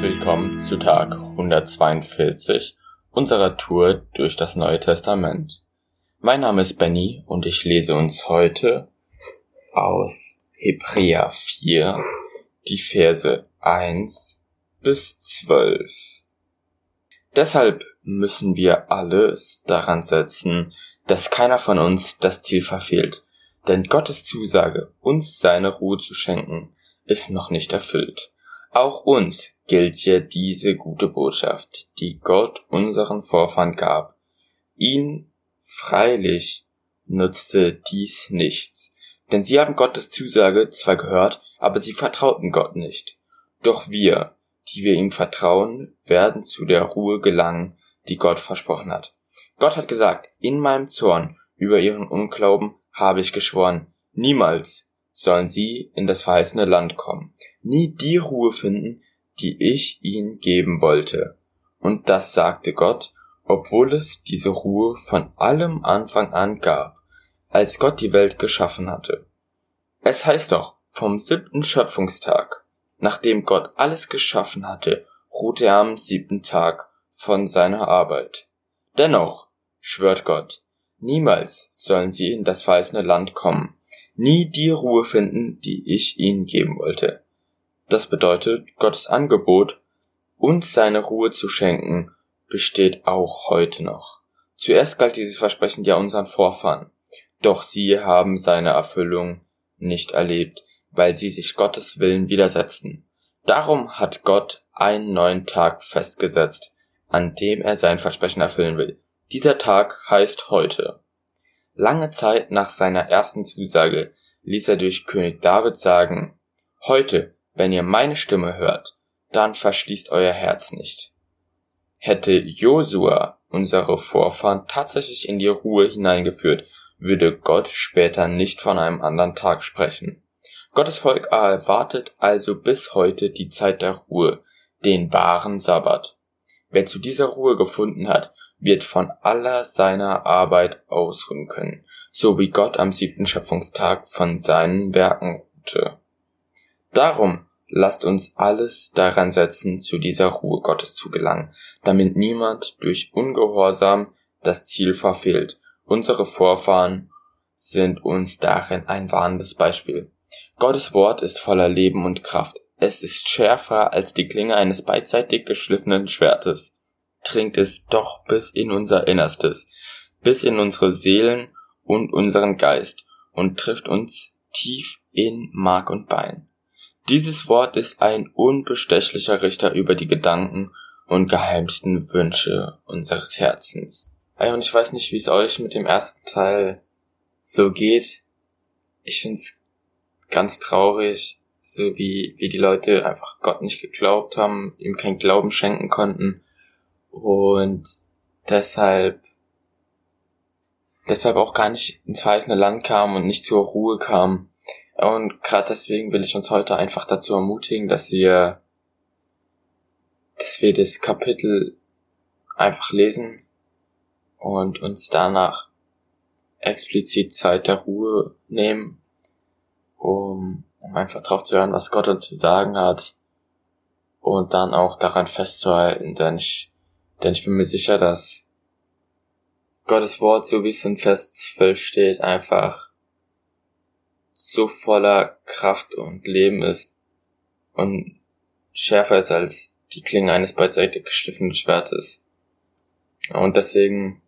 willkommen zu Tag 142 unserer Tour durch das Neue Testament. Mein Name ist Benny und ich lese uns heute aus Hebräer 4 die Verse 1 bis 12. Deshalb müssen wir alles daran setzen, dass keiner von uns das Ziel verfehlt, denn Gottes Zusage, uns seine Ruhe zu schenken, ist noch nicht erfüllt. Auch uns gilt ja diese gute Botschaft, die Gott unseren Vorfahren gab. Ihn freilich nutzte dies nichts, denn sie haben Gottes Zusage zwar gehört, aber sie vertrauten Gott nicht. Doch wir, die wir ihm vertrauen, werden zu der Ruhe gelangen, die Gott versprochen hat. Gott hat gesagt, in meinem Zorn über ihren Unglauben habe ich geschworen, niemals sollen sie in das verheißene Land kommen, nie die Ruhe finden, die ich ihnen geben wollte. Und das sagte Gott, obwohl es diese Ruhe von allem Anfang an gab, als Gott die Welt geschaffen hatte. Es heißt doch, vom siebten Schöpfungstag, nachdem Gott alles geschaffen hatte, ruhte er am siebten Tag von seiner Arbeit. Dennoch, schwört Gott, niemals sollen sie in das verheißene Land kommen, nie die Ruhe finden, die ich ihnen geben wollte. Das bedeutet, Gottes Angebot, uns seine Ruhe zu schenken, besteht auch heute noch. Zuerst galt dieses Versprechen ja unseren Vorfahren, doch sie haben seine Erfüllung nicht erlebt, weil sie sich Gottes Willen widersetzten. Darum hat Gott einen neuen Tag festgesetzt, an dem er sein Versprechen erfüllen will. Dieser Tag heißt heute. Lange Zeit nach seiner ersten Zusage ließ er durch König David sagen, Heute, wenn ihr meine Stimme hört, dann verschließt euer Herz nicht. Hätte Josua unsere Vorfahren tatsächlich in die Ruhe hineingeführt, würde Gott später nicht von einem anderen Tag sprechen. Gottes Volk erwartet also bis heute die Zeit der Ruhe, den wahren Sabbat. Wer zu dieser Ruhe gefunden hat, wird von aller seiner Arbeit ausruhen können, so wie Gott am siebten Schöpfungstag von seinen Werken ruhte. Darum lasst uns alles daran setzen, zu dieser Ruhe Gottes zu gelangen, damit niemand durch Ungehorsam das Ziel verfehlt. Unsere Vorfahren sind uns darin ein warnendes Beispiel. Gottes Wort ist voller Leben und Kraft. Es ist schärfer als die Klinge eines beidseitig geschliffenen Schwertes, dringt es doch bis in unser Innerstes, bis in unsere Seelen und unseren Geist und trifft uns tief in Mark und Bein. Dieses Wort ist ein unbestechlicher Richter über die Gedanken und geheimsten Wünsche unseres Herzens. Und ich weiß nicht, wie es euch mit dem ersten Teil so geht. Ich find's ganz traurig, so wie, wie die Leute einfach Gott nicht geglaubt haben, ihm kein Glauben schenken konnten und deshalb deshalb auch gar nicht ins verheißene Land kam und nicht zur Ruhe kam. Und gerade deswegen will ich uns heute einfach dazu ermutigen, dass wir dass wir das Kapitel einfach lesen und uns danach explizit Zeit der Ruhe nehmen um, um einfach drauf zu hören, was Gott uns zu sagen hat und dann auch daran festzuhalten, denn ich, denn ich bin mir sicher, dass Gottes Wort, so wie es in Vers 12 steht, einfach so voller Kraft und Leben ist und schärfer ist als die Klinge eines beidseitig geschliffenen Schwertes. Und deswegen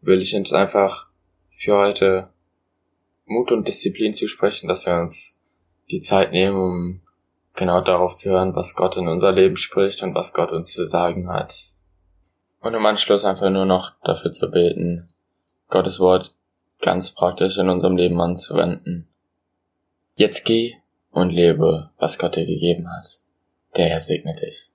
will ich uns einfach für heute Mut und Disziplin zu sprechen, dass wir uns die Zeit nehmen, um genau darauf zu hören, was Gott in unser Leben spricht und was Gott uns zu sagen hat. Und im Anschluss einfach nur noch dafür zu beten, Gottes Wort ganz praktisch in unserem Leben anzuwenden. Jetzt geh und lebe, was Gott dir gegeben hat. Der Herr segne dich.